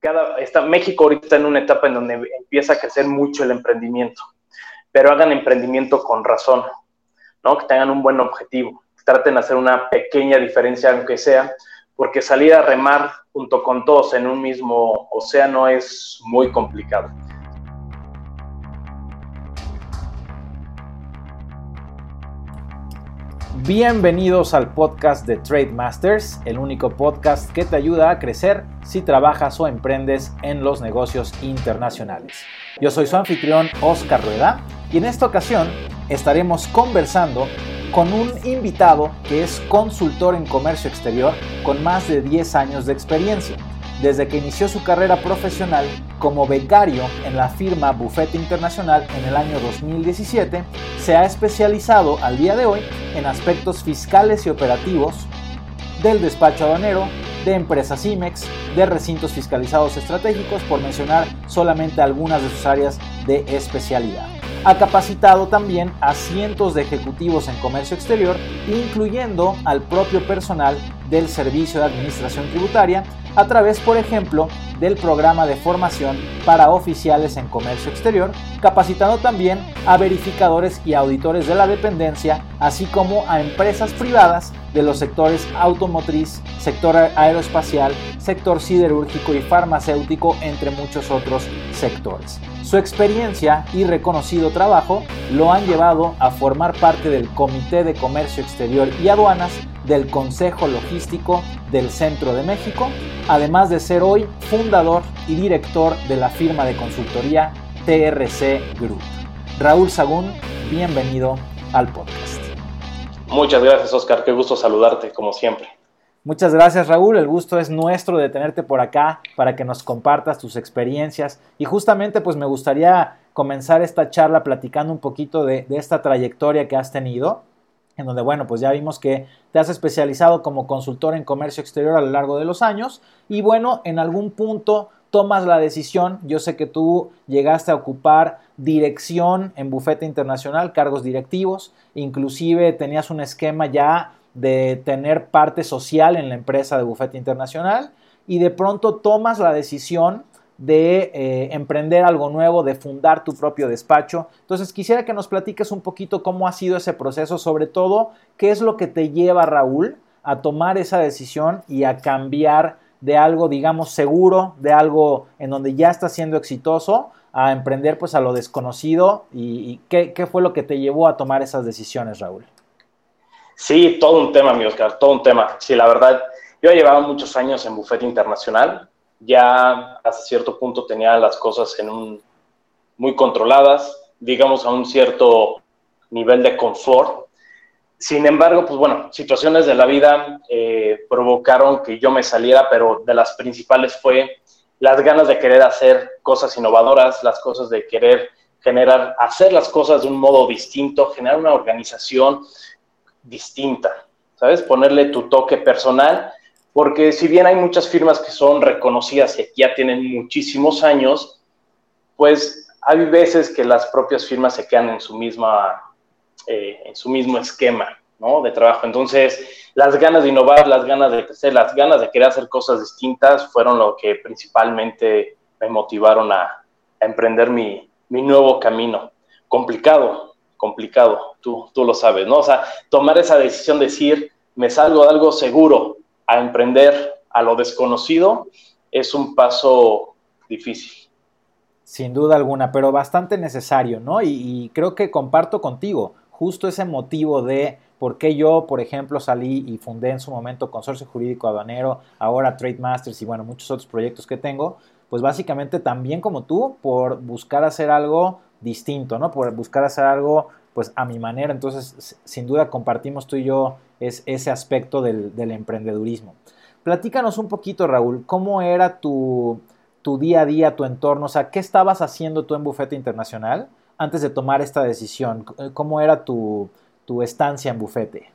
cada, está, México ahorita está en una etapa en donde empieza a crecer mucho el emprendimiento, pero hagan emprendimiento con razón, ¿no? Que tengan un buen objetivo, traten de hacer una pequeña diferencia, aunque sea, porque salir a remar junto con todos en un mismo océano es muy complicado. Bienvenidos al podcast de Trade Masters, el único podcast que te ayuda a crecer si trabajas o emprendes en los negocios internacionales. Yo soy su anfitrión Oscar Rueda y en esta ocasión estaremos conversando con un invitado que es consultor en comercio exterior con más de 10 años de experiencia. Desde que inició su carrera profesional como becario en la firma Buffet Internacional en el año 2017, se ha especializado al día de hoy en aspectos fiscales y operativos del despacho aduanero, de empresas IMEX, de recintos fiscalizados estratégicos, por mencionar solamente algunas de sus áreas de especialidad. Ha capacitado también a cientos de ejecutivos en comercio exterior, incluyendo al propio personal del Servicio de Administración Tributaria, a través, por ejemplo, del programa de formación para oficiales en comercio exterior, capacitando también a verificadores y auditores de la dependencia, así como a empresas privadas de los sectores automotriz, sector aeroespacial, sector siderúrgico y farmacéutico, entre muchos otros sectores. Su experiencia y reconocido trabajo lo han llevado a formar parte del Comité de Comercio Exterior y Aduanas del Consejo Logístico del Centro de México, además de ser hoy fundador y director de la firma de consultoría TRC Group. Raúl Sagún, bienvenido al podcast. Muchas gracias, Oscar. Qué gusto saludarte, como siempre. Muchas gracias Raúl, el gusto es nuestro de tenerte por acá para que nos compartas tus experiencias y justamente pues me gustaría comenzar esta charla platicando un poquito de, de esta trayectoria que has tenido en donde, bueno, pues ya vimos que te has especializado como consultor en comercio exterior a lo largo de los años y bueno, en algún punto tomas la decisión, yo sé que tú llegaste a ocupar dirección en bufete internacional, cargos directivos, inclusive tenías un esquema ya de tener parte social en la empresa de bufete internacional y de pronto tomas la decisión de eh, emprender algo nuevo, de fundar tu propio despacho. Entonces quisiera que nos platiques un poquito cómo ha sido ese proceso, sobre todo qué es lo que te lleva, Raúl, a tomar esa decisión y a cambiar de algo, digamos, seguro, de algo en donde ya estás siendo exitoso, a emprender pues a lo desconocido y, qué, fue lo que te llevó a tomar esas decisiones, Raúl. Sí, todo un tema, mi Oscar, todo un tema. Sí, la verdad, yo he llevado muchos años en bufete internacional, ya hasta cierto punto tenía las cosas en un, muy controladas, digamos a un cierto nivel de confort. Sin embargo, pues bueno, situaciones de la vida eh, provocaron que yo me saliera, pero de las principales fue las ganas de querer hacer cosas innovadoras, las cosas de querer generar, hacer las cosas de un modo distinto, generar una organización distinta, ¿sabes? Ponerle tu toque personal porque si bien hay muchas firmas que son reconocidas y ya tienen muchísimos años, pues hay veces que las propias firmas se quedan en su misma, eh, en su mismo esquema, ¿no? De trabajo. Entonces, las ganas de innovar, las ganas de crecer, las ganas de querer hacer cosas distintas fueron lo que principalmente me motivaron a, emprender mi, mi, nuevo camino. Complicado, complicado, tú, tú lo sabes, ¿no? O sea, tomar esa decisión de decir, me salgo de algo seguro, a emprender a lo desconocido es un paso difícil. Sin duda alguna, pero bastante necesario, ¿no? Y, creo que comparto contigo justo ese motivo de por qué yo, por ejemplo, salí y fundé en su momento Consorcio Jurídico Aduanero, ahora Trade Masters y bueno, muchos otros proyectos que tengo, pues básicamente también como tú, por buscar hacer algo distinto, ¿no? Por buscar hacer algo pues a mi manera. Entonces, sin duda compartimos tú y yo es, ese aspecto del, emprendedurismo. Platícanos un poquito, Raúl, ¿cómo era tu, día a día, tu entorno? O sea, ¿qué estabas haciendo tú en Bufete Internacional antes de tomar esta decisión? ¿Cómo era tu, estancia en Bufete?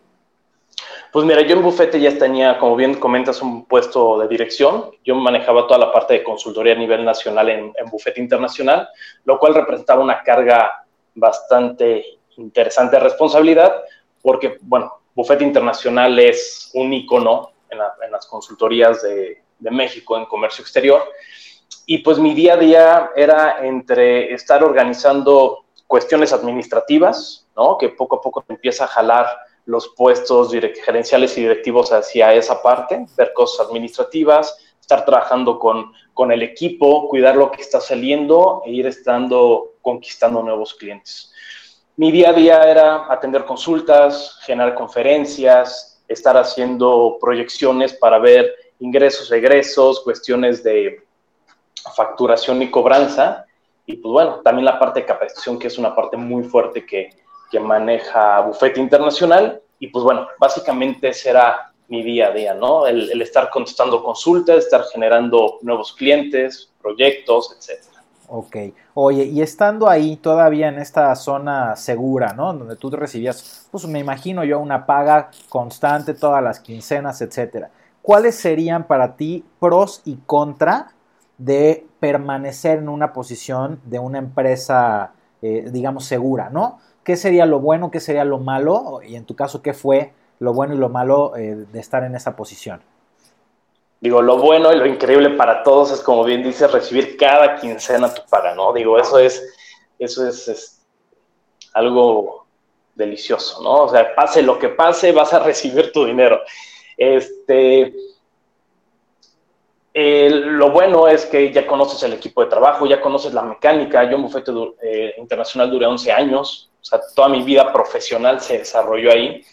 Pues mira, yo en Bufete ya tenía, como bien comentas, un puesto de dirección. Yo manejaba toda la parte de consultoría a nivel nacional en, en Bufete Internacional, lo cual representaba una carga bastante interesante responsabilidad, porque, bueno, Bufete Internacional es un icono en, las consultorías de, México en comercio exterior. y pues mi día a día era entre estar organizando cuestiones administrativas, ¿no? Que poco a poco empieza a jalar los puestos gerenciales y directivos hacia esa parte, ver cosas administrativas, estar trabajando con, con el equipo, cuidar lo que está saliendo e ir estando conquistando nuevos clientes. Mi día a día era atender consultas, generar conferencias, estar haciendo proyecciones para ver ingresos, egresos, cuestiones de facturación y cobranza. Y pues bueno, también la parte de capacitación, que es una parte muy fuerte que, que maneja Bufete Internacional. Y pues bueno, básicamente ese era mi día a día, ¿no? El, el estar contestando consultas, estar generando nuevos clientes, proyectos, etcétera. Ok. Oye, y estando ahí todavía en esta zona segura, ¿no? Donde tú recibías, pues me imagino yo, una paga constante todas las quincenas, etcétera. ¿Cuáles serían para ti pros y contra de permanecer en una posición de una empresa, eh, digamos, segura, ¿no? ¿Qué sería lo bueno, qué sería lo malo? Y en tu caso, ¿qué fue lo bueno y lo malo eh, de estar en esa posición? Digo, lo bueno y lo increíble para todos es, como bien dices, recibir cada quincena tu paga, ¿no? Digo, eso es, eso es, algo delicioso, ¿no? O sea, pase lo que pase, vas a recibir tu dinero. Este, lo bueno es que ya conoces el equipo de trabajo, ya conoces la mecánica. Yo en Bufete eh, Internacional duré 11 años, o sea, toda mi vida profesional se desarrolló ahí.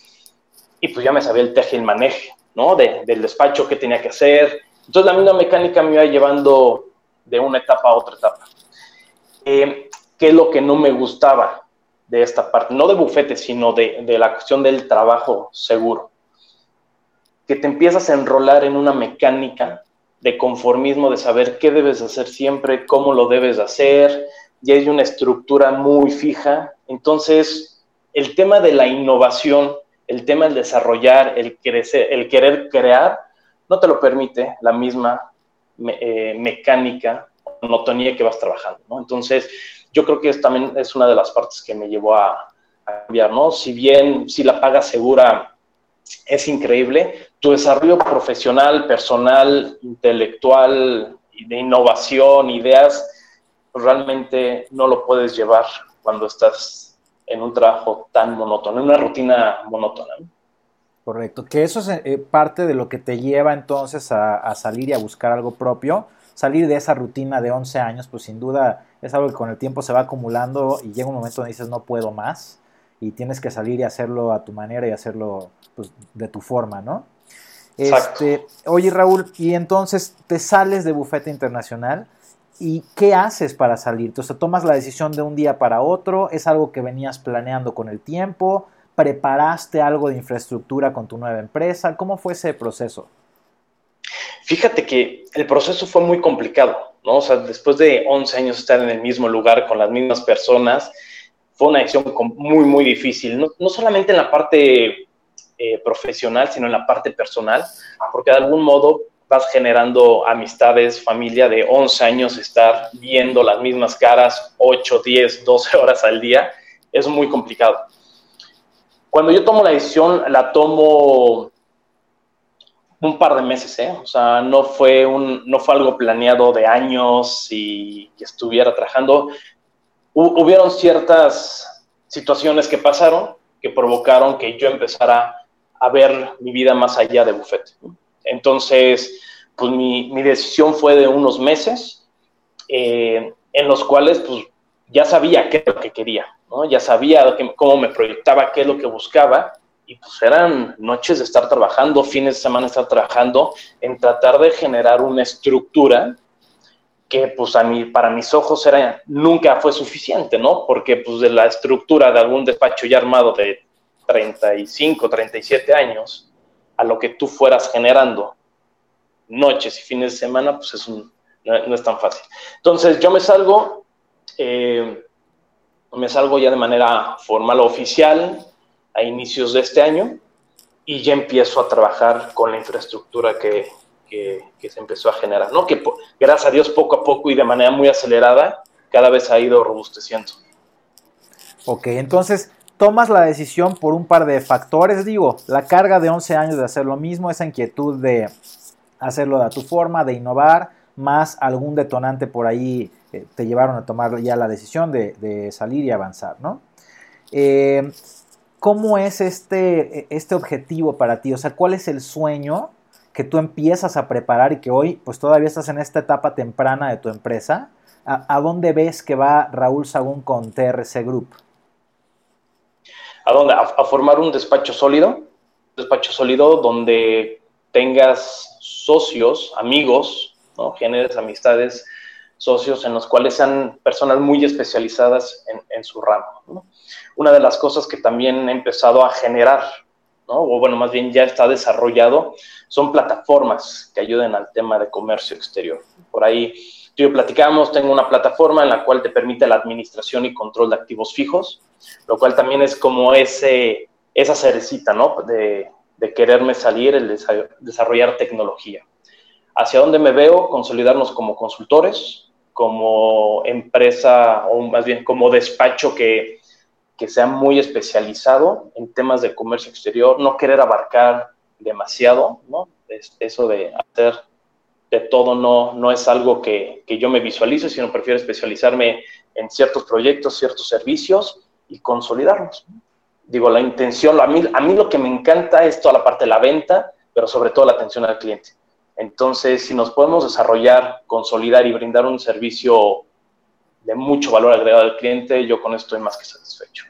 Y pues ya me sabía el teje y el maneje. ¿No? del despacho, qué tenía que hacer. Entonces la misma mecánica me iba llevando de una etapa a otra etapa. Eh, ¿Qué es lo que no me gustaba de esta parte? No de bufete, sino de, de la cuestión del trabajo seguro. Que te empiezas a enrolar en una mecánica de conformismo, de saber qué debes hacer siempre, cómo lo debes hacer, ya hay una estructura muy fija. Entonces, el tema de la innovación el tema del desarrollar, el querer crear, no te lo permite la misma eh, mecánica monotonía que vas trabajando. Entonces, yo creo que es, también es una de las partes que me llevó a, cambiar, ¿no? Si bien, si la paga segura es increíble, tu desarrollo profesional, personal, intelectual, de innovación, ideas, realmente no lo puedes llevar cuando estás en un trabajo tan monótono, en una rutina monótona. Correcto, que eso es eh, parte de lo que te lleva entonces a, salir y a buscar algo propio. Salir de esa rutina de 11 años, pues sin duda es algo que con el tiempo se va acumulando y llega un momento donde dices no puedo más y tienes que salir y hacerlo a tu manera y hacerlo pues, de tu forma, ¿no? Este, oye Raúl, y entonces te sales de Bufete Internacional ¿Y qué haces para salir? O sea, tomas la decisión de un día para otro, es algo que venías planeando con el tiempo, preparaste algo de infraestructura con tu nueva empresa, ¿cómo fue ese proceso? Fíjate que el proceso fue muy complicado, ¿no? O sea, después de 11 años estar en el mismo lugar con las mismas personas, fue una decisión muy, muy difícil, no, no solamente en la parte eh, profesional, sino en la parte personal, porque de algún modo vas generando amistades, familia de 11 años, estar viendo las mismas caras 8, 10, 12 horas al día, es muy complicado. Cuando yo tomo la decisión, la tomo un par de meses, ¿eh? O sea, no fue, un, no fue algo planeado de años y que estuviera trabajando. hubieron ciertas situaciones que pasaron que provocaron que yo empezara a ver mi vida más allá de bufete. Entonces, pues mi, decisión fue de unos meses eh, en los cuales pues ya sabía qué es lo que quería, ¿no? Ya sabía cómo me proyectaba, qué es lo que buscaba y pues eran noches de estar trabajando, fines de semana de estar trabajando en tratar de generar una estructura que pues a mí, para mis ojos era, nunca fue suficiente, ¿no? Porque pues de la estructura de algún despacho ya armado de 35, 37 años, a lo que tú fueras generando noches y fines de semana, pues es un, no, es tan fácil. Entonces yo me salgo, eh, me salgo ya de manera formal o oficial a inicios de este año y ya empiezo a trabajar con la infraestructura que, que, se empezó a generar, ¿no? Que gracias a Dios poco a poco y de manera muy acelerada cada vez ha ido robusteciendo. Ok, entonces tomas la decisión por un par de factores, digo, la carga de 11 años de hacer lo mismo, esa inquietud de hacerlo de tu forma, de innovar, más algún detonante por ahí eh, te llevaron a tomar ya la decisión de, salir y avanzar, ¿no? Eh, ¿Cómo es este, este objetivo para ti? O sea, ¿cuál es el sueño que tú empiezas a preparar y que hoy pues todavía estás en esta etapa temprana de tu empresa? ¿A, dónde ves que va Raúl Sagún con TRC Group? ¿A dónde? A, formar un despacho sólido, despacho sólido donde tengas socios, amigos, ¿no? amistades, socios en los cuales sean personas muy especializadas en, su ramo. Una de las cosas que también he empezado a generar, o bueno, más bien ya está desarrollado, son plataformas que ayuden al tema de comercio exterior. Por ahí tú y platicamos, tengo una plataforma en la cual te permite la administración y control de activos fijos, lo cual también es como ese, esa cerecita, ¿no? De, quererme salir, el desarrollar tecnología. ¿Hacia dónde me veo? Consolidarnos como consultores, como empresa o más bien como despacho que, que sea muy especializado en temas de comercio exterior, no querer abarcar demasiado, ¿no? eso de hacer de todo no, no es algo que, que, yo me visualizo, sino prefiero especializarme en ciertos proyectos, ciertos servicios y consolidarlos. Digo, la intención, a mí, a mí lo que me encanta es toda la parte de la venta, pero sobre todo la atención al cliente. Entonces, si nos podemos desarrollar, consolidar y brindar un servicio de mucho valor agregado al cliente, yo con esto estoy más que satisfecho.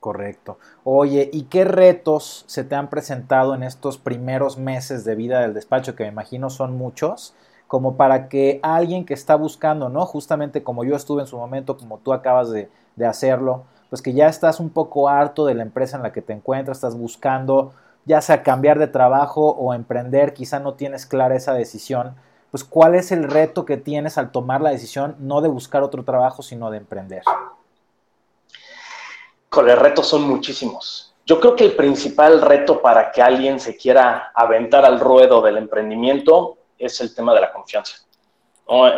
Correcto. Oye, ¿y qué retos se te han presentado en estos primeros meses de vida del despacho, que me imagino son muchos, como para que alguien que está buscando, ¿no? Justamente como yo estuve en su momento, como tú acabas de, de hacerlo, pues que ya estás un poco harto de la empresa en la que te encuentras, estás buscando ya sea cambiar de trabajo o emprender, quizá no tienes clara esa decisión, pues cuál es el reto que tienes al tomar la decisión no de buscar otro trabajo, sino de emprender. Los retos son muchísimos. Yo creo que el principal reto para que alguien se quiera aventar al ruedo del emprendimiento es el tema de la confianza.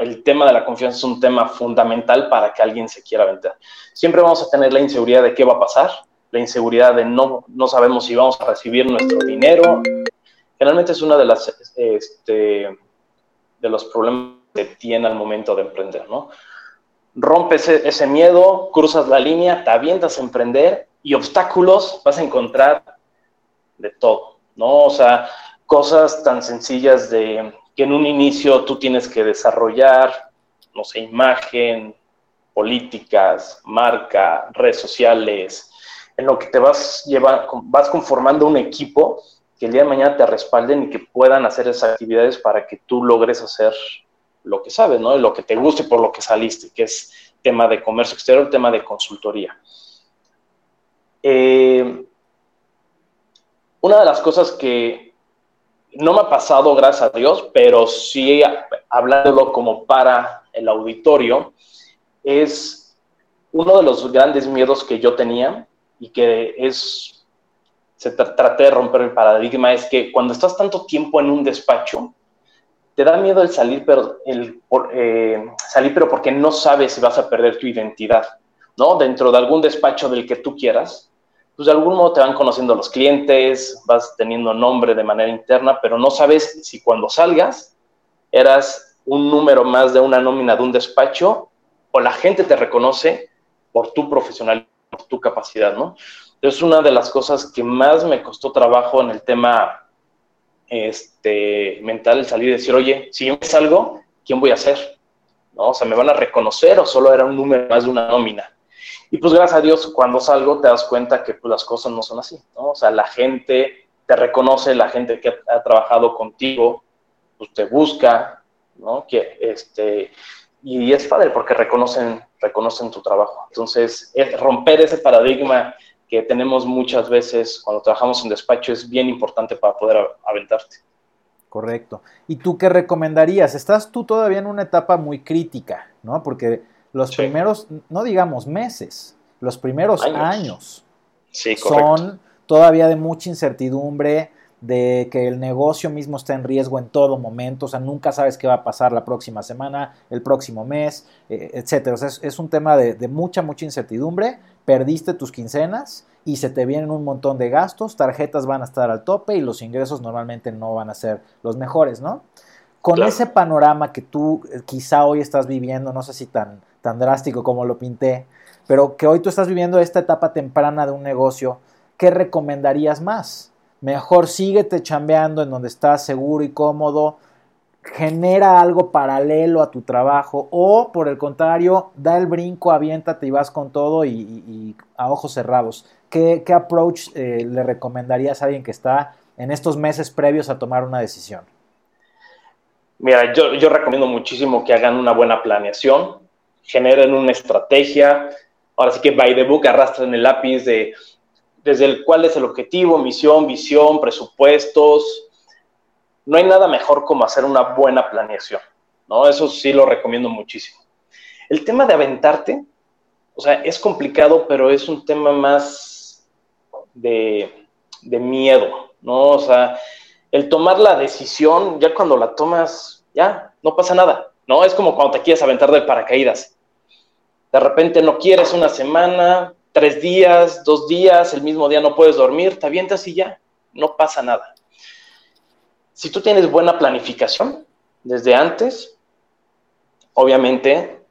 El tema de la confianza es un tema fundamental para que alguien se quiera aventar. Siempre vamos a tener la inseguridad de qué va a pasar, la inseguridad de no, no sabemos si vamos a recibir nuestro dinero. Generalmente es uno de, las, este, de los problemas que tiene al momento de emprender, ¿no? Rompes ese, ese miedo, cruzas la línea, te avientas a emprender y obstáculos vas a encontrar de todo, ¿no? O sea, cosas tan sencillas de que en un inicio tú tienes que desarrollar, no sé, imagen, políticas, marca, redes sociales, en lo que te vas, lleva, vas conformando un equipo que el día de mañana te respalden y que puedan hacer esas actividades para que tú logres hacer lo que sabes, ¿no? Lo que te guste por lo que saliste, que es tema de comercio exterior, tema de consultoría. Eh, una de las cosas que no me ha pasado, gracias a Dios, pero sí hablándolo como para el auditorio, es uno de los grandes miedos que yo tenía y que es, se trate de romper el paradigma, es que cuando estás tanto tiempo en un despacho, te da miedo el salir, pero, el, eh, salir, pero porque no sabes si vas a perder tu identidad, ¿no? Dentro de algún despacho del que tú quieras, pues de algún modo te van conociendo los clientes, vas teniendo nombre de manera interna, pero no sabes si cuando salgas eras un número más de una nómina de un despacho o la gente te reconoce por tu profesionalidad tu capacidad, ¿no? Es una de las cosas que más me costó trabajo en el tema este, mental, el salir y decir, oye, si yo me salgo, ¿quién voy a ser? ¿No? O sea, ¿me van a reconocer o solo era un número más de una nómina? Y pues gracias a Dios, cuando salgo te das cuenta que pues, las cosas no son así, ¿no? O sea, la gente te reconoce, la gente que ha, trabajado contigo, pues te busca, ¿no? Que, este, y es padre porque reconocen, reconocen tu trabajo. Entonces, romper ese paradigma que tenemos muchas veces cuando trabajamos en despacho es bien importante para poder aventarte. Correcto. ¿Y tú qué recomendarías? Estás tú todavía en una etapa muy crítica, ¿no? Porque los primeros, no digamos meses, los primeros años, son todavía de mucha incertidumbre, de que el negocio mismo está en riesgo en todo momento, o sea, nunca sabes qué va a pasar la próxima semana, el próximo mes, eh, etcétera. O sea, es, un tema de, de, mucha, mucha incertidumbre. Perdiste tus quincenas y se te vienen un montón de gastos, tarjetas van a estar al tope y los ingresos normalmente no van a ser los mejores, ¿no? Con ese panorama que tú eh, quizá hoy estás viviendo, no sé si tan, tan drástico como lo pinté, pero que hoy tú estás viviendo esta etapa temprana de un negocio, ¿qué recomendarías más? Mejor síguete chambeando en donde estás seguro y cómodo, genera algo paralelo a tu trabajo o por el contrario, da el brinco, aviéntate y vas con todo y, a ojos cerrados. ¿Qué, approach eh, le recomendarías a alguien que está en estos meses previos a tomar una decisión? Mira, yo, yo recomiendo muchísimo que hagan una buena planeación, generen una estrategia, ahora sí que by the book arrastren el lápiz de desde el cuál es el objetivo, misión, visión, presupuestos, no hay nada mejor como hacer una buena planeación, ¿no? Eso sí lo recomiendo muchísimo. El tema de aventarte, o sea, es complicado, pero es un tema más de, miedo, ¿no? O sea, el tomar la decisión, ya cuando la tomas, ya, no pasa nada, ¿no? Es como cuando te quieres aventar del paracaídas. De repente no quieres una semana, tres días, dos días, el mismo día no puedes dormir, te avientas y ya, no pasa nada si tú tienes buena planificación desde antes, obviamente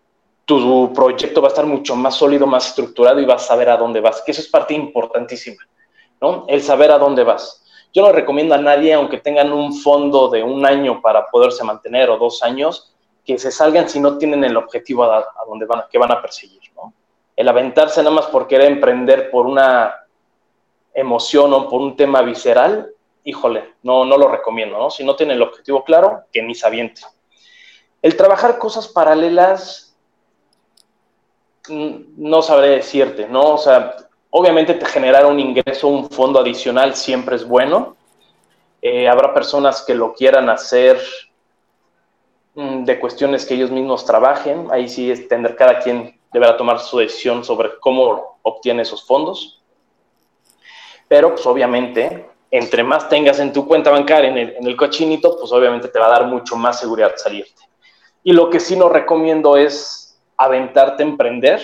tu proyecto va a estar mucho más sólido, más estructurado y vas a saber a dónde vas, que eso es parte importantísima, ¿no? El saber a dónde vas. Yo no recomiendo a nadie, aunque tengan un fondo de un año para poderse mantener o dos años, que se salgan si no tienen el objetivo a, a van, que van a perseguir, ¿no? El aventarse nada más por querer emprender por una emoción o por un tema visceral, híjole, no, no lo recomiendo, ¿no? Si no tiene el objetivo claro, que ni se aviente. El trabajar cosas paralelas, mm, no sabré decirte, ¿no? O sea, obviamente te generar un ingreso, un fondo adicional siempre es bueno. Eh, habrá personas que lo quieran hacer mm, de cuestiones que ellos mismos trabajen. Ahí sí es tener cada quien deberá tomar su decisión sobre cómo obtiene esos fondos. Pero, pues obviamente, entre más tengas en tu cuenta bancaria, en el, cochinito, pues obviamente te va a dar mucho más seguridad salirte. Y lo que sí no recomiendo es aventarte a emprender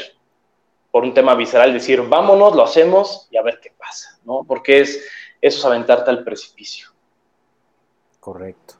por un tema visceral, decir, vámonos, lo hacemos y a ver qué pasa, ¿no? Porque es, eso es aventarte al precipicio. Correcto.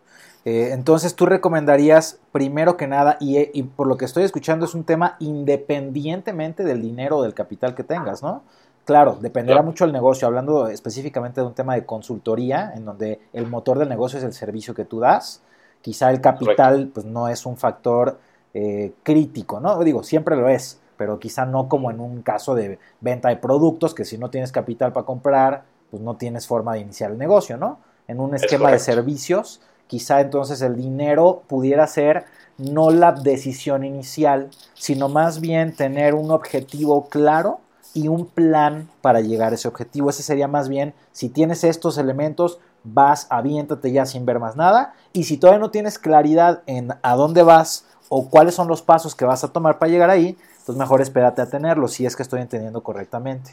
Eh, entonces tú recomendarías, primero que nada, y, y, por lo que estoy escuchando, es un tema independientemente del dinero o del capital que tengas, ¿no? Claro, dependerá mucho del negocio, hablando específicamente de un tema de consultoría, en donde el motor del negocio es el servicio que tú das. Quizá el capital pues, no es un factor eh, crítico, ¿no? Digo, siempre lo es, pero quizá no como en un caso de venta de productos, que si no tienes capital para comprar, pues no tienes forma de iniciar el negocio, ¿no? En un esquema de servicios, quizá entonces el dinero pudiera ser no la decisión inicial, sino más bien tener un objetivo claro y un plan para llegar a ese objetivo. Ese sería más bien, si tienes estos elementos, vas, aviéntate ya sin ver más nada. Y si todavía no tienes claridad en a dónde vas o cuáles son los pasos que vas a tomar para llegar ahí, pues mejor espérate a tenerlo, si es que estoy entendiendo correctamente.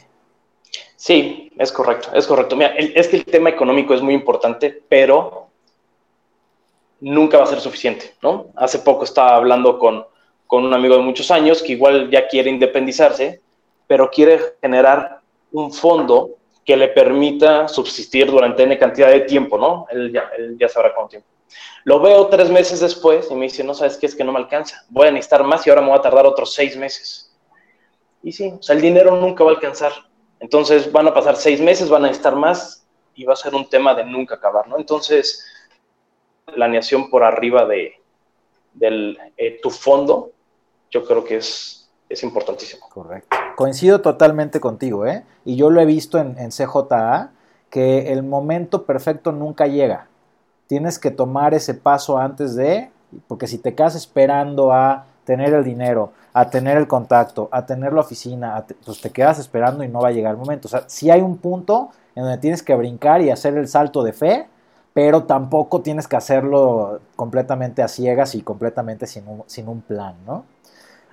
Sí, es correcto, es correcto. Mira, es que el tema económico es muy importante, pero nunca va a ser suficiente, ¿no? Hace poco estaba hablando con, con un amigo de muchos años que igual ya quiere independizarse pero quiere generar un fondo que le permita subsistir durante N cantidad de tiempo, ¿no? Él ya, él ya sabrá cuánto tiempo. Lo veo tres meses después y me dice, no sabes qué es que no me alcanza, voy a necesitar más y ahora me voy a tardar otros seis meses. Y sí, o sea, el dinero nunca va a alcanzar. Entonces van a pasar seis meses, van a necesitar más y va a ser un tema de nunca acabar, ¿no? Entonces, planeación por arriba de, eh, tu fondo, yo creo que es, es importantísimo. Correcto. Coincido totalmente contigo, ¿eh? Y yo lo he visto en, CJA, que el momento perfecto nunca llega. Tienes que tomar ese paso antes de, porque si te quedas esperando a tener el dinero, a tener el contacto, a tener la oficina, pues te quedas esperando y no va a llegar el momento. O sea, sí hay un punto en donde tienes que brincar y hacer el salto de fe, pero tampoco tienes que hacerlo completamente a ciegas y completamente sin un, sin un plan, ¿no?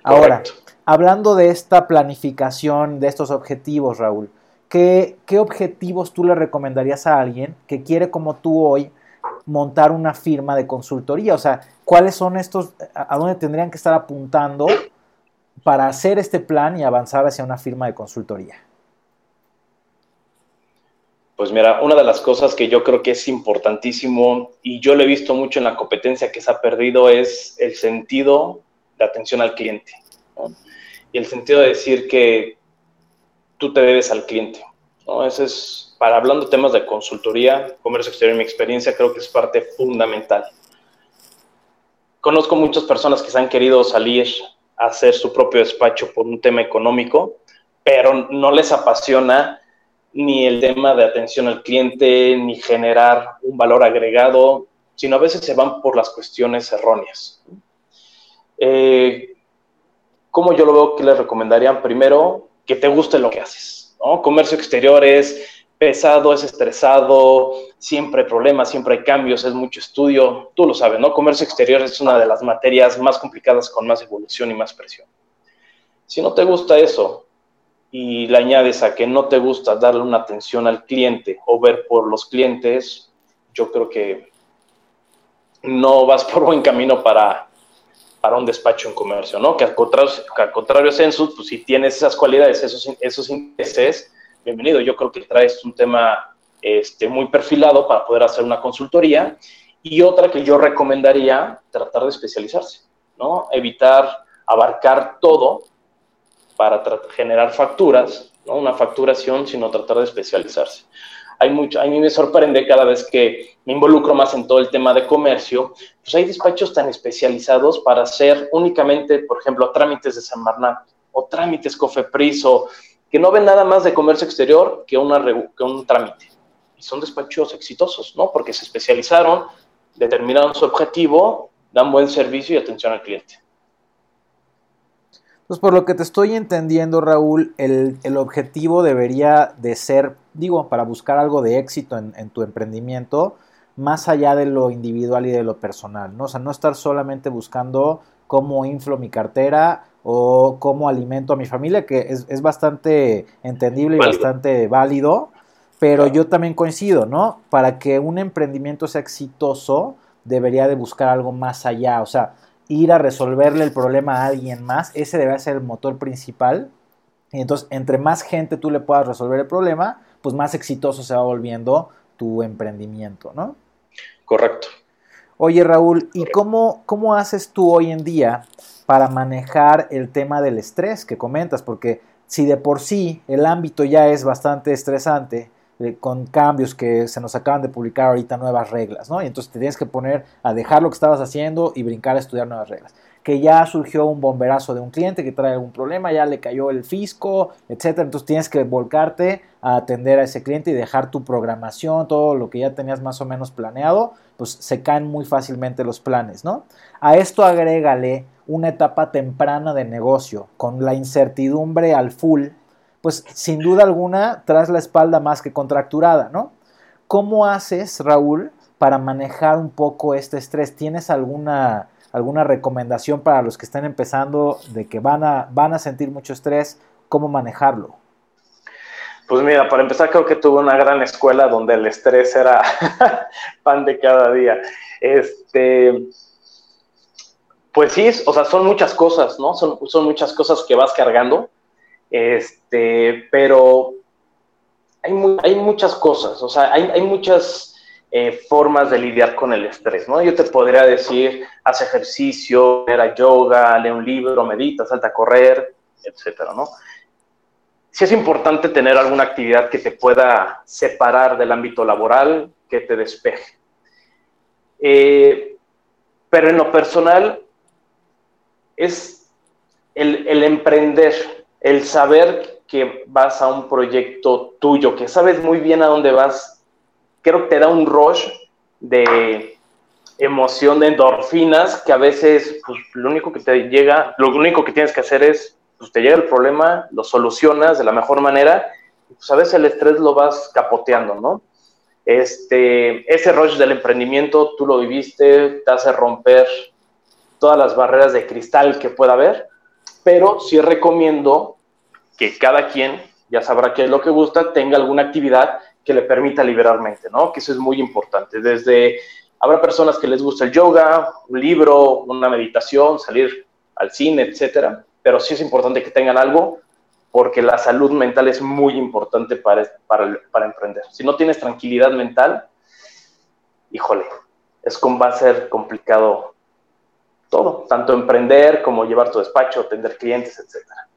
Ahora, hablando de esta planificación, de estos objetivos, Raúl, ¿qué, objetivos tú le recomendarías a alguien que quiere, como tú hoy, montar una firma de consultoría? O sea, ¿cuáles son estos, a dónde tendrían que estar apuntando para hacer este plan y avanzar hacia una firma de consultoría? Pues mira, una de las cosas que yo creo que es importantísimo y yo lo he visto mucho en la competencia que se ha perdido es el sentido de atención al cliente. Y el sentido de decir que tú te debes al cliente. ¿no? Ese es, para hablando temas de consultoría, comercio exterior, mi experiencia, creo que es parte fundamental. Conozco muchas personas que se han querido salir a hacer su propio despacho por un tema económico, pero no les apasiona ni el tema de atención al cliente, ni generar un valor agregado, sino a veces se van por las cuestiones erróneas. Eh, ¿Cómo yo lo veo que les recomendarían? Primero, que te guste lo que haces. Comercio exterior es pesado, es estresado, siempre hay problemas, siempre hay cambios, es mucho estudio. Tú lo sabes, ¿no? Comercio exterior es una de las materias más complicadas con más evolución y más presión. Si no te gusta eso, y le añades a que no te gusta darle una atención al cliente o ver por los clientes, yo creo que no vas por buen camino para, para un despacho en comercio, ¿no? Que al contrario, que al contrario Census, pues si tienes esas cualidades, esos, esos intereses, bienvenido. Yo creo que traes un tema este, muy perfilado para poder hacer una consultoría. Y otra que yo recomendaría, tratar de especializarse, ¿no? Evitar abarcar todo para generar facturas, no una facturación, sino tratar de especializarse. Hay mucho, a mí me sorprende cada vez que me involucro más en todo el tema de comercio, pues hay despachos tan especializados para hacer únicamente, por ejemplo, trámites de San Bernardo o trámites COFEPRIS o que no ven nada más de comercio exterior que, una, que un trámite. Y son despachos exitosos, ¿no? Porque se especializaron, determinaron su objetivo, dan buen servicio y atención al cliente. Pues por lo que te estoy entendiendo, Raúl, el, objetivo debería de ser, digo, para buscar algo de éxito en, tu emprendimiento, más allá de lo individual y de lo personal, ¿no? O sea, no estar solamente buscando cómo inflo mi cartera o cómo alimento a mi familia, que es, bastante entendible y bastante válido, pero yo también coincido, ¿no? Para que un emprendimiento sea exitoso, debería de buscar algo más allá, o sea, ir a resolverle el problema a alguien más, ese debe ser el motor principal. Y entonces, entre más gente tú le puedas resolver el problema, pues más exitoso se va volviendo tu emprendimiento, ¿no? Correcto. Oye, Raúl, ¿y cómo, cómo haces tú hoy en día para manejar el tema del estrés que comentas? Porque si de por sí el ámbito ya es bastante estresante, eh, con cambios que se nos acaban de publicar ahorita nuevas reglas, ¿no? Y entonces te tienes que poner a dejar lo que estabas haciendo y brincar a estudiar nuevas reglas. Que ya surgió un bomberazo de un cliente que trae algún problema, ya le cayó el fisco, etcétera. Entonces tienes que volcarte a atender a ese cliente y dejar tu programación, todo lo que ya tenías más o menos planeado, pues se caen muy fácilmente los planes, ¿no? A esto agrégale una etapa temprana de negocio, con la incertidumbre al full pues sin duda alguna traes la espalda más que contracturada, ¿no? ¿Cómo haces, Raúl, para manejar un poco este estrés? ¿Tienes alguna, alguna recomendación para los que están empezando de que van a, van a sentir mucho estrés? ¿Cómo manejarlo? Pues mira, para empezar creo que tuve una gran escuela donde el estrés era pan de cada día. Este, pues sí, o sea, son muchas cosas, ¿no? Son, son muchas cosas que vas cargando este, pero hay, hay muchas cosas, o sea, hay, hay muchas eh, formas de lidiar con el estrés, ¿no? Yo te podría decir, haz ejercicio, era yoga, lee un libro, medita, salta a correr, etcétera, ¿no? Sí es importante tener alguna actividad que te pueda separar del ámbito laboral, que te despeje. Eh, pero en lo personal, es el, el emprender el saber que vas a un proyecto tuyo, que sabes muy bien a dónde vas, creo que te da un rush de emoción, de endorfinas, que a veces pues, lo único que te llega, lo único que tienes que hacer es, pues te llega el problema, lo solucionas de la mejor manera, pues a veces el estrés lo vas capoteando, ¿no? Este, ese rush del emprendimiento, tú lo viviste, te hace romper todas las barreras de cristal que pueda haber, pero sí recomiendo que cada quien, ya sabrá qué es lo que gusta, tenga alguna actividad que le permita liberar mente, ¿no? Que eso es muy importante. Desde, habrá personas que les gusta el yoga, un libro, una meditación, salir al cine, etcétera, pero sí es importante que tengan algo porque la salud mental es muy importante para, para, emprender. Si no tienes tranquilidad mental, híjole, es con, va a ser complicado todo, tanto emprender como llevar tu despacho, atender clientes, etcétera.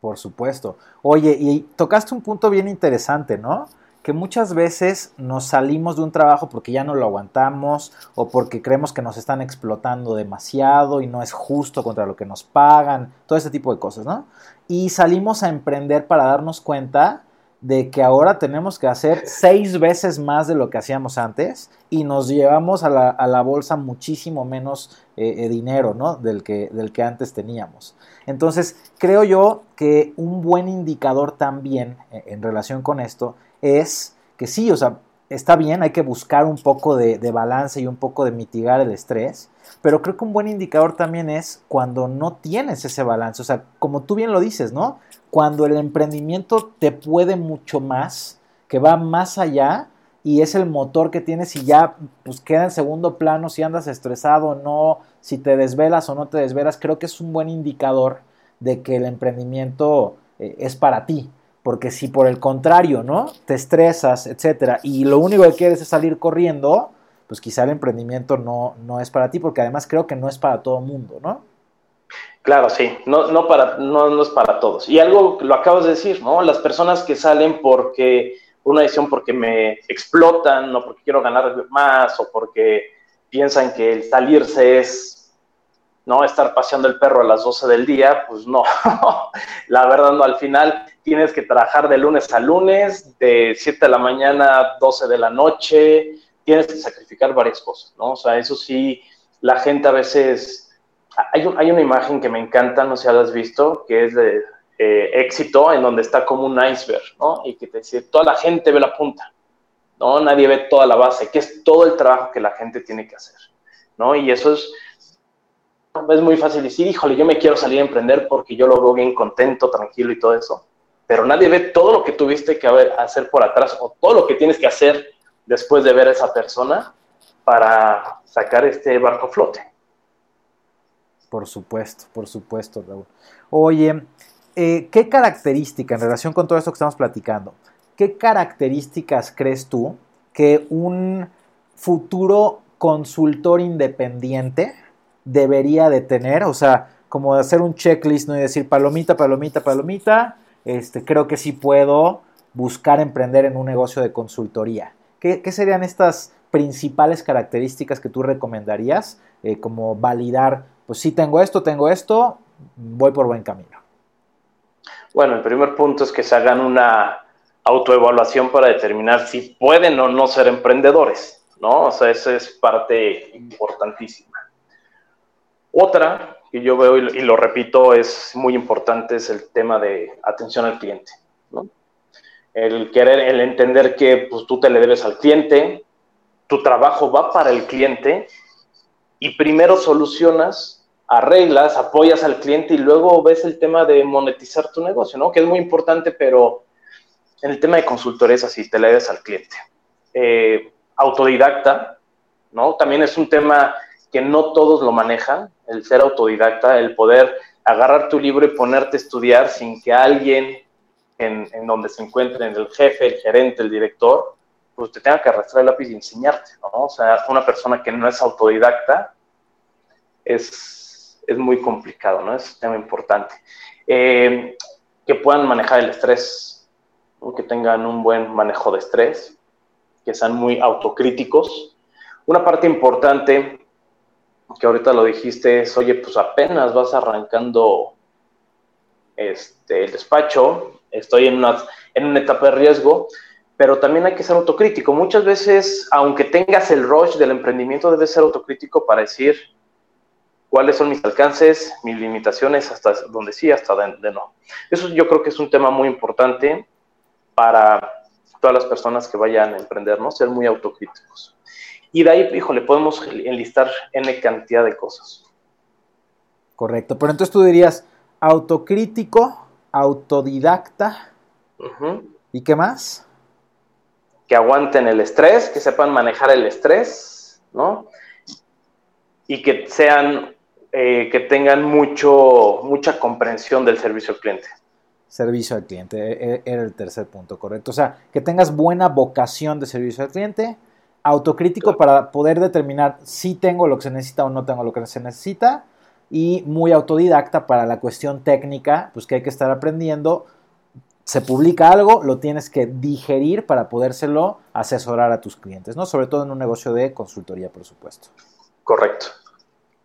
Por supuesto. Oye, y tocaste un punto bien interesante, ¿no? Que muchas veces nos salimos de un trabajo porque ya no lo aguantamos o porque creemos que nos están explotando demasiado y no es justo contra lo que nos pagan, todo ese tipo de cosas, ¿no? Y salimos a emprender para darnos cuenta de que ahora tenemos que hacer seis veces más de lo que hacíamos antes y nos llevamos a la, bolsa muchísimo menos eh, eh, dinero ¿no? del, que, del que antes teníamos. Entonces, creo yo que un buen indicador también eh, en relación con esto es que sí, o sea, está bien, hay que buscar un poco de, de balance y un poco de mitigar el estrés, pero creo que un buen indicador también es cuando no tienes ese balance, o sea, como tú bien lo dices, ¿no? cuando el emprendimiento te puede mucho más, que va más allá y es el motor que tienes y ya pues queda en segundo plano si andas estresado o no, si te desvelas o no te desvelas, creo que es un buen indicador de que el emprendimiento eh, es para ti. Porque si por el contrario, ¿no? Te estresas, etcétera, y lo único que quieres es salir corriendo, pues quizá el emprendimiento no, no es para ti, porque además creo que no es para todo mundo, ¿no? Claro, sí, no, no, para, no, no, es para todos. Y algo lo acabas de decir, ¿no? Las personas que salen porque una decisión porque me explotan, o porque quiero ganar más, o porque piensan que el salirse es, ¿no? Estar paseando el perro a las 12 del día, pues no. la verdad, no, al final tienes que trabajar de lunes a lunes, de 7 de la mañana a 12 de la noche, tienes que sacrificar varias cosas, ¿no? O sea, eso sí, la gente a veces hay, una imagen que me encanta, no sé si la has visto, que es de eh, éxito, en donde está como un iceberg, ¿no? Y que te dice, toda la gente ve la punta, ¿no? Nadie ve toda la base, que es todo el trabajo que la gente tiene que hacer, ¿no? Y eso es, es muy fácil decir, híjole, yo me quiero salir a emprender porque yo lo veo bien contento, tranquilo y todo eso. Pero nadie ve todo lo que tuviste que hacer por atrás o todo lo que tienes que hacer después de ver a esa persona para sacar este barco flote. Por supuesto, por supuesto, Raúl. Oye, eh, ¿qué característica en relación con todo esto que estamos platicando? ¿Qué características crees tú que un futuro consultor independiente debería de tener? O sea, como hacer un checklist ¿no? y decir palomita, palomita, palomita, este, creo que sí puedo buscar emprender en un negocio de consultoría. ¿Qué, serían estas principales características que tú recomendarías eh, como validar pues sí tengo esto, tengo esto, voy por buen camino. Bueno, el primer punto es que se hagan una autoevaluación para determinar si pueden o no ser emprendedores, ¿no? O sea, esa es parte importantísima. Otra que yo veo y lo repito es muy importante es el tema de atención al cliente, ¿no? El querer, el entender que pues, tú te le debes al cliente, tu trabajo va para el cliente y primero solucionas arreglas, apoyas al cliente y luego ves el tema de monetizar tu negocio, ¿no? Que es muy importante, pero en el tema de consultores así, te le das al cliente. Eh, autodidacta, ¿no? También es un tema que no todos lo manejan, el ser autodidacta, el poder agarrar tu libro y ponerte a estudiar sin que alguien en, en donde se encuentren el jefe, el gerente, el director, pues te tenga que arrastrar el lápiz y enseñarte, ¿no? O sea, una persona que no es autodidacta es es muy complicado, ¿no? Es un tema importante. Eh, que puedan manejar el estrés, que tengan un buen manejo de estrés, que sean muy autocríticos. Una parte importante, que ahorita lo dijiste, es, oye, pues apenas vas arrancando este, el despacho, estoy en una, en una etapa de riesgo, pero también hay que ser autocrítico. Muchas veces, aunque tengas el rush del emprendimiento, debes ser autocrítico para decir, cuáles son mis alcances, mis limitaciones, hasta donde sí, hasta donde no. Eso yo creo que es un tema muy importante para todas las personas que vayan a emprender, ¿no? Ser muy autocríticos. Y de ahí, híjole, podemos enlistar N cantidad de cosas. Correcto, pero entonces tú dirías autocrítico, autodidacta, ¿y qué más? Que aguanten el estrés, que sepan manejar el estrés, ¿no? Y que sean eh, que tengan mucho, mucha comprensión del servicio al cliente. Servicio al cliente, e, e, era el tercer punto, correcto. O sea, que tengas buena vocación de servicio al cliente, autocrítico para poder determinar si tengo lo que se necesita o no tengo lo que se necesita, y muy autodidacta para la cuestión técnica, pues que hay que estar aprendiendo. Se publica algo, lo tienes que digerir para podérselo asesorar a tus clientes, ¿no? Sobre todo en un negocio de consultoría, por supuesto. Correcto.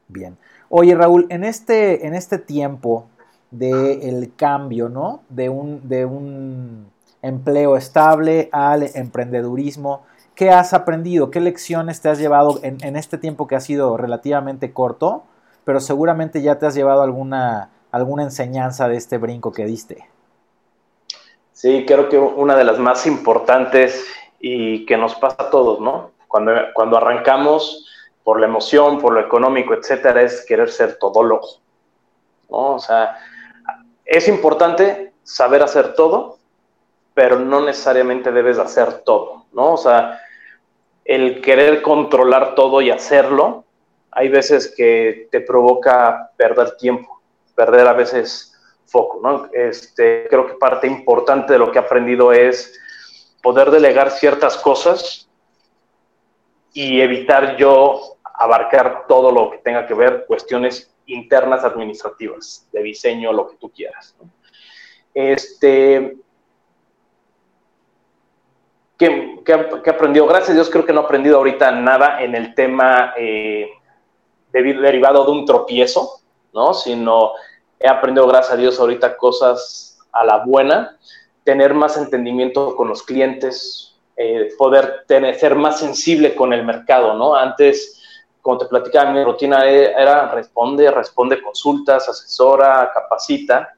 Bien. Oye, Raúl, en este, en este tiempo del cambio, ¿no? De un, de un empleo estable al emprendedurismo, ¿qué has aprendido? ¿Qué lecciones te has llevado en, este tiempo que ha sido relativamente corto? pero seguramente ya te has llevado alguna, alguna enseñanza de este brinco que diste. Sí, creo que una de las más importantes y que nos pasa a todos, ¿no? Cuando, cuando arrancamos por la emoción, por lo económico, etcétera, es querer ser todólogo, ¿no? O sea, es importante saber hacer todo, pero no necesariamente debes hacer todo, ¿no? O sea, el querer controlar todo y hacerlo hay veces que te provoca perder tiempo, perder a veces foco, ¿no? Este, creo que parte importante de lo que he aprendido es poder delegar ciertas cosas y evitar yo abarcar todo lo que tenga que ver cuestiones internas administrativas, de diseño, lo que tú quieras. Este, ¿qué, qué, aprendido? Gracias a Dios creo que no he aprendido ahorita nada en el tema eh, derivado de un tropiezo, ¿no? Sino he aprendido, gracias a Dios, ahorita cosas a la buena, tener más entendimiento con los clientes, eh, poder tener, ser más sensible con el mercado, ¿no? Antes, como te platicaba, mi rutina era responde, responde consultas, asesora, capacita,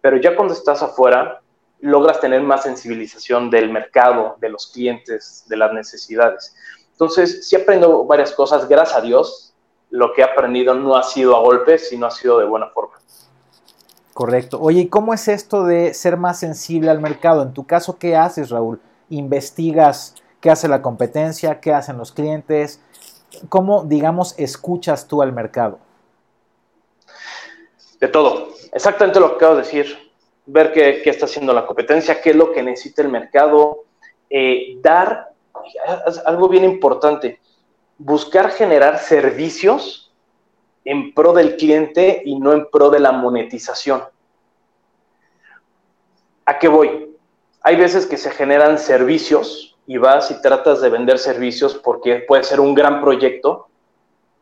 pero ya cuando estás afuera, logras tener más sensibilización del mercado, de los clientes, de las necesidades. Entonces, sí aprendo varias cosas, gracias a Dios, lo que he aprendido no ha sido a golpe, sino ha sido de buena forma. Correcto. Oye, ¿y cómo es esto de ser más sensible al mercado? En tu caso, ¿qué haces, Raúl? ¿Investigas qué hace la competencia? ¿Qué hacen los clientes? ¿Cómo, digamos, escuchas tú al mercado? De todo. Exactamente lo que acabo de decir. Ver qué, está haciendo la competencia, qué es lo que necesita el mercado. Eh, dar algo bien importante buscar generar servicios en pro del cliente y no en pro de la monetización. ¿A qué voy? Hay veces que se generan servicios y vas y tratas de vender servicios porque puede ser un gran proyecto,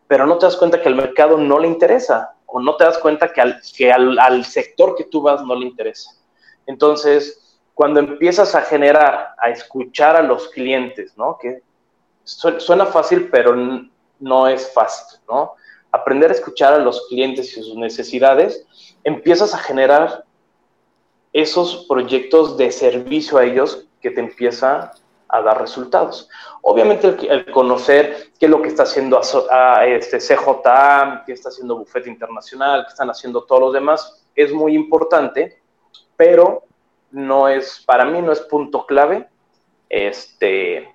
pero no te das cuenta que al mercado no le interesa o no te das cuenta que al, que al, sector que tú vas no le interesa. Entonces, cuando empiezas a generar, a escuchar a los clientes, ¿no? Que suena fácil, pero no es fácil, ¿no? Aprender a escuchar a los clientes y sus necesidades, empiezas a generar esos proyectos de servicio a ellos que te empieza a dar resultados. Obviamente el, conocer qué es lo que está haciendo a, este CJA, qué está haciendo Buffet Internacional, qué están haciendo todos los demás, es muy importante, pero no es, para mí no es punto clave este,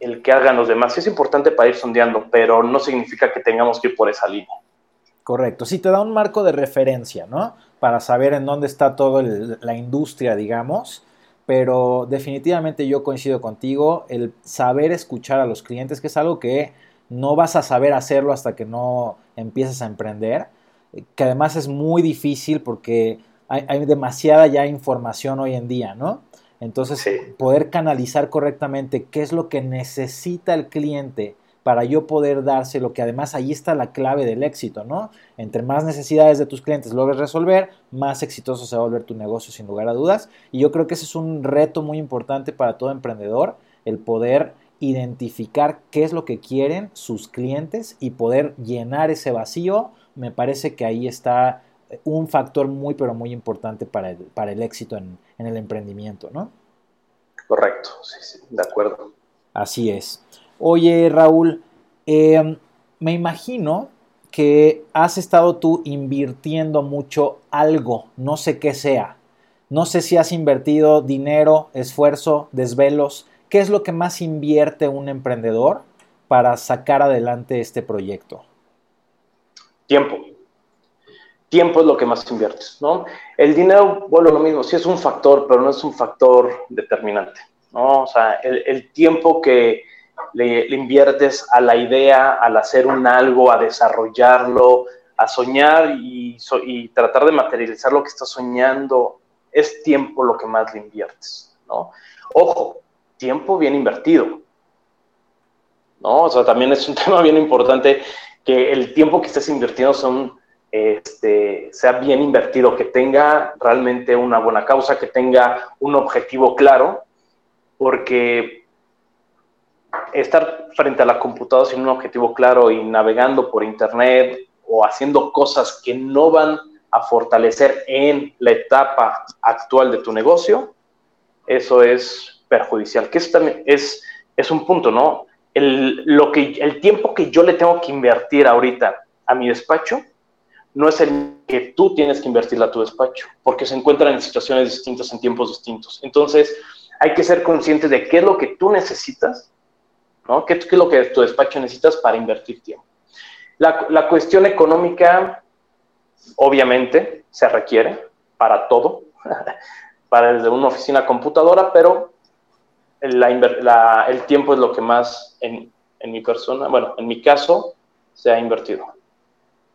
el que hagan los demás. es importante para ir sondeando, pero no significa que tengamos que ir por esa línea. Correcto, sí te da un marco de referencia, ¿no? Para saber en dónde está toda la industria, digamos, pero definitivamente yo coincido contigo, el saber escuchar a los clientes, que es algo que no vas a saber hacerlo hasta que no empieces a emprender, que además es muy difícil porque hay, hay demasiada ya información hoy en día, ¿no? Entonces, poder canalizar correctamente qué es lo que necesita el cliente para yo poder dárselo, que además ahí está la clave del éxito, ¿no? Entre más necesidades de tus clientes logres resolver, más exitoso se va a volver tu negocio sin lugar a dudas. Y yo creo que ese es un reto muy importante para todo emprendedor, el poder identificar qué es lo que quieren sus clientes y poder llenar ese vacío. Me parece que ahí está un factor muy, pero muy importante para el, para el éxito en, el emprendimiento, ¿no? Correcto, sí, sí, de acuerdo. Así es. Oye, Raúl, em, me imagino que has estado tú invirtiendo mucho algo, no sé qué sea. No sé si has invertido dinero, esfuerzo, desvelos. ¿Qué es lo que más invierte un emprendedor para sacar adelante este proyecto? Tiempo tiempo es lo que más inviertes, ¿no? El dinero, bueno, lo mismo, sí es un factor, pero no es un factor determinante, ¿no? O sea, el, tiempo que le, inviertes a la idea, al hacer un algo, a desarrollarlo, a soñar y, tratar de materializar lo que estás soñando, es tiempo lo que más le inviertes, ¿no? Ojo, tiempo bien invertido, ¿no? O sea, también es un tema bien importante que el tiempo que estés invirtiendo este, sea bien invertido, que tenga realmente una buena causa, que tenga un objetivo claro, porque estar frente a la computadora sin un objetivo claro y navegando por internet o haciendo cosas que no van a fortalecer en la etapa actual de tu negocio, eso es perjudicial, que eso también es, es un punto, ¿no? el, lo que, el tiempo que yo le tengo que invertir ahorita a mi despacho no es el que tú tienes que invertirle a tu despacho, porque se encuentran en situaciones distintas, en tiempos distintos. Entonces, hay que ser conscientes de qué es lo que tú necesitas, ¿Qué, es lo que tu despacho necesitas para invertir tiempo? La, la cuestión económica, obviamente, se requiere para todo, para desde una oficina computadora, pero el tiempo es lo que más en, mi persona, bueno, en mi caso, se ha invertido.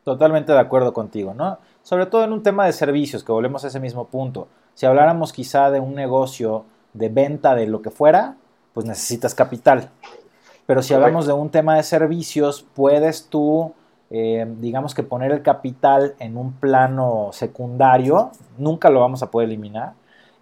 Totalmente de acuerdo contigo, ¿no? Sobre todo en un tema de servicios, que volvemos a ese mismo punto. Si habláramos quizá de un negocio de venta de lo que fuera, pues necesitas capital. Pero si hablamos de un tema de servicios, puedes tú, eh, digamos que poner el capital en un plano secundario, nunca lo vamos a poder eliminar,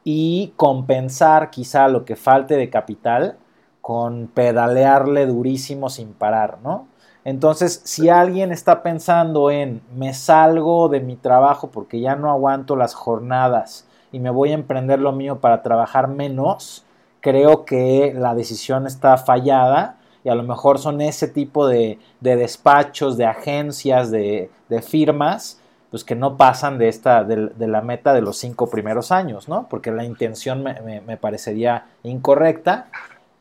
y compensar quizá lo que falte de capital con pedalearle durísimo sin parar, ¿no? Entonces, si alguien está pensando en me salgo de mi trabajo porque ya no aguanto las jornadas y me voy a emprender lo mío para trabajar menos, creo que la decisión está fallada y a lo mejor son ese tipo de, despachos, de agencias, de, de firmas pues que no pasan de esta, de, la meta de los cinco primeros años, ¿no? Porque la intención me, parecería incorrecta.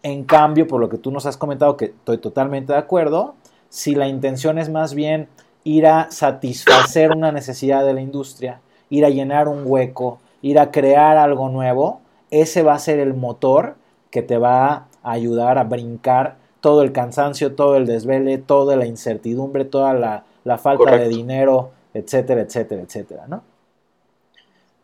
En cambio, por lo que tú nos has comentado, que estoy totalmente de acuerdo, si la intención es más bien ir a satisfacer una necesidad de la industria, ir a llenar un hueco, ir a crear algo nuevo, ese va a ser el motor que te va a ayudar a brincar todo el cansancio, todo el desvele, toda la incertidumbre, toda la, falta de dinero, etcétera, etcétera, etcétera, ¿no?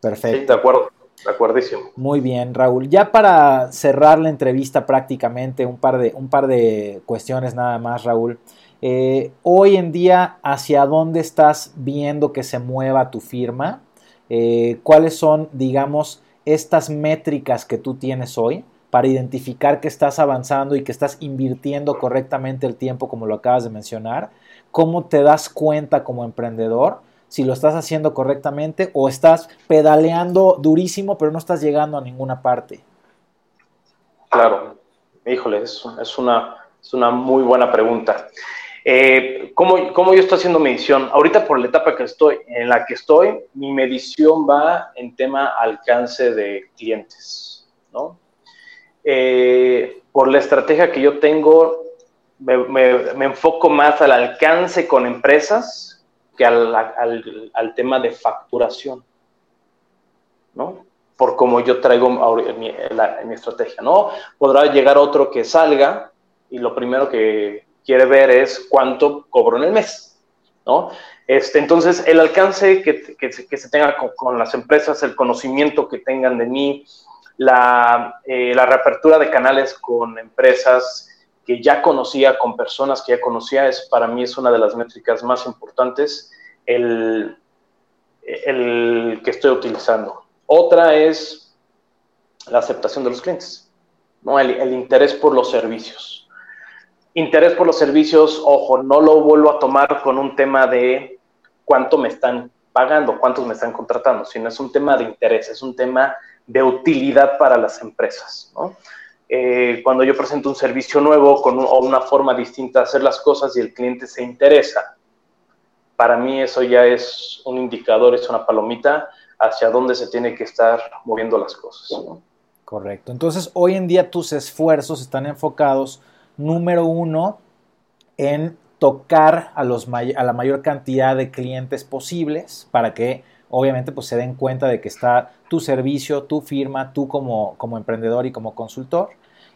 Perfecto. Sí, de acuerdo, de acuerdísimo. Muy bien, Raúl. Ya para cerrar la entrevista prácticamente, un par de, un par de cuestiones nada más, Raúl. Eh, hoy en día, ¿hacia dónde estás viendo que se mueva tu firma? Eh, ¿Cuáles son, digamos, estas métricas que tú tienes hoy para identificar que estás avanzando y que estás invirtiendo correctamente el tiempo, como lo acabas de mencionar? ¿Cómo te das cuenta como emprendedor si lo estás haciendo correctamente o estás pedaleando durísimo pero no estás llegando a ninguna parte? Claro, híjole, es, una, es una muy buena pregunta. Eh, ¿cómo, ¿cómo, yo estoy haciendo medición? Ahorita por la etapa que estoy, en la que estoy, mi medición va en tema alcance de clientes, ¿no? Eh, por la estrategia que yo tengo, me, me, enfoco más al alcance con empresas que al, al, tema de facturación, ¿no? Por como yo traigo mi, mi estrategia, ¿no? Podrá llegar otro que salga y lo primero que quiere ver es cuánto cobro en el mes, ¿no? Este, entonces, el alcance que, que, que se tenga con, con, las empresas, el conocimiento que tengan de mí, la, eh, la reapertura de canales con empresas, que ya conocía, con personas que ya conocía, es, para mí es una de las métricas más importantes, el, el que estoy utilizando. Otra es la aceptación de los clientes, ¿no? el, el interés por los servicios. Interés por los servicios, ojo, no lo vuelvo a tomar con un tema de cuánto me están pagando, cuántos me están contratando, sino es un tema de interés, es un tema de utilidad para las empresas. ¿no? Eh, cuando yo presento un servicio nuevo con o una forma distinta de hacer las cosas y el cliente se interesa, para mí eso ya es un indicador, es una palomita hacia dónde se tiene que estar moviendo las cosas. Correcto. Entonces, hoy en día tus esfuerzos están enfocados, número uno, en tocar a, los, a la mayor cantidad de clientes posibles para que obviamente pues se den cuenta de que está tu servicio, tu firma, tú como, como emprendedor y como consultor.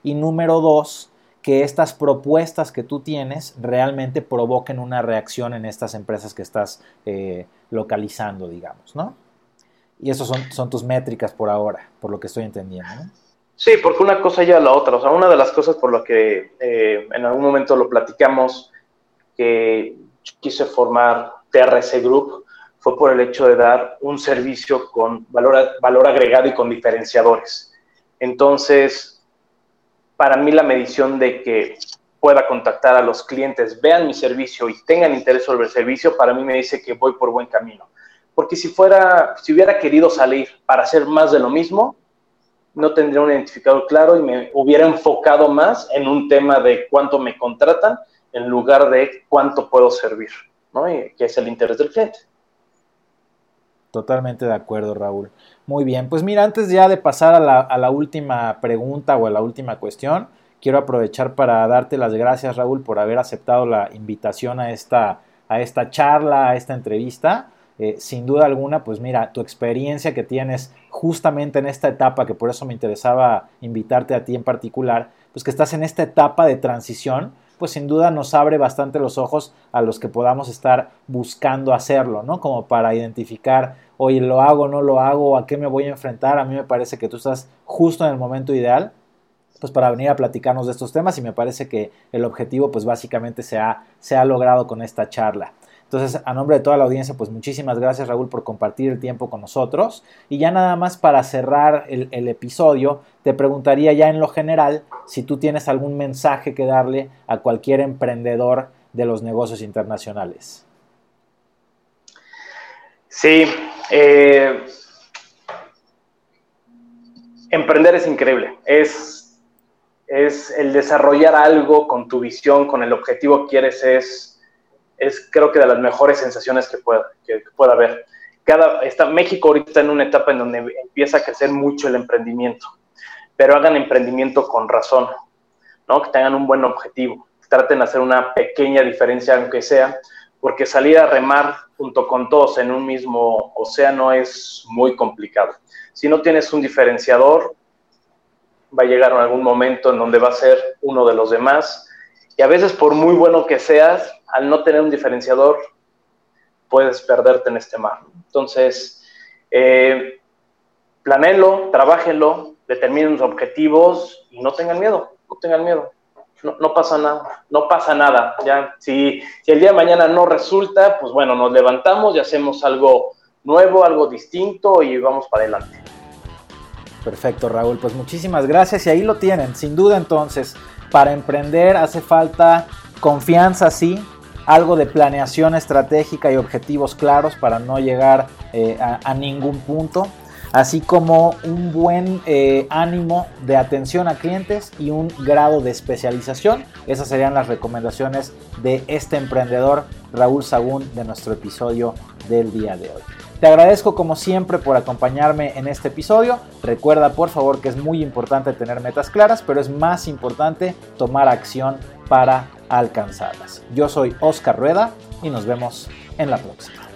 Y número dos, que estas propuestas que tú tienes realmente provoquen una reacción en estas empresas que estás eh, localizando, digamos, ¿no? Y esas son, son tus métricas por ahora, por lo que estoy entendiendo. Sí, porque una cosa ya la otra. O sea, una de las cosas por lo que eh, en algún momento lo platicamos, que quise formar TRC Group, fue por el hecho de dar un servicio con valor, valor agregado y con diferenciadores. Entonces, para mí la medición de que pueda contactar a los clientes, vean mi servicio y tengan interés sobre el servicio, para mí me dice que voy por buen camino. Porque si fuera, si hubiera querido salir para hacer más de lo mismo, no tendría un identificador claro y me hubiera enfocado más en un tema de cuánto me contratan en lugar de cuánto puedo servir, ¿no? Y que es el interés del cliente. Totalmente de acuerdo, Raúl. Muy bien, pues mira, antes ya de pasar a la, última pregunta o a la última cuestión, quiero aprovechar para darte las gracias, Raúl, por haber aceptado la invitación a esta, a esta charla, a esta entrevista. Eh, sin duda alguna, pues mira, tu experiencia que tienes justamente en esta etapa, que por eso me interesaba invitarte a ti en particular, pues que estás en esta etapa de transición, pues sin duda nos abre bastante los ojos a los que podamos estar buscando hacerlo, ¿no? Como para identificar, oye, lo hago, no lo hago, a qué me voy a enfrentar. A mí me parece que tú estás justo en el momento ideal, pues para venir a platicarnos de estos temas y me parece que el objetivo, pues básicamente se ha, se ha logrado con esta charla. Entonces, a nombre de toda la audiencia, pues muchísimas gracias Raúl por compartir el tiempo con nosotros. Y ya nada más para cerrar el, episodio, te preguntaría ya en lo general si tú tienes algún mensaje que darle a cualquier emprendedor de los negocios internacionales. Sí, eh, emprender es increíble. Es, es el desarrollar algo con tu visión, con el objetivo que quieres, es es creo que de las mejores sensaciones que pueda, que, pueda haber. Cada, está, México ahorita está en una etapa en donde empieza a crecer mucho el emprendimiento, pero hagan emprendimiento con razón, ¿no? que tengan un buen objetivo, traten de hacer una pequeña diferencia, aunque sea, porque salir a remar junto con todos en un mismo océano es muy complicado. Si no tienes un diferenciador, va a llegar algún momento en donde va a ser uno de los demás, y a veces por muy bueno que seas, al no tener un diferenciador, puedes perderte en este mar. Entonces, eh, planelo, trabájenlo, determinen los objetivos y no tengan miedo, no tengan miedo. No, pasa nada, no pasa nada. Ya, si, si el día de mañana no resulta, pues bueno, nos levantamos y hacemos algo nuevo, algo distinto y vamos para adelante. Perfecto, Raúl. Pues muchísimas gracias y ahí lo tienen. Sin duda entonces, para emprender hace falta confianza, sí, algo de planeación estratégica y objetivos claros para no llegar eh, a, ningún punto, así como un buen eh, ánimo de atención a clientes y un grado de especialización. Esas serían las recomendaciones de este emprendedor Raúl Sagún de nuestro episodio del día de hoy. Te agradezco como siempre por acompañarme en este episodio. Recuerda por favor que es muy importante tener metas claras, pero es más importante tomar acción para alcanzarlas. Yo soy Oscar Rueda y nos vemos en la próxima.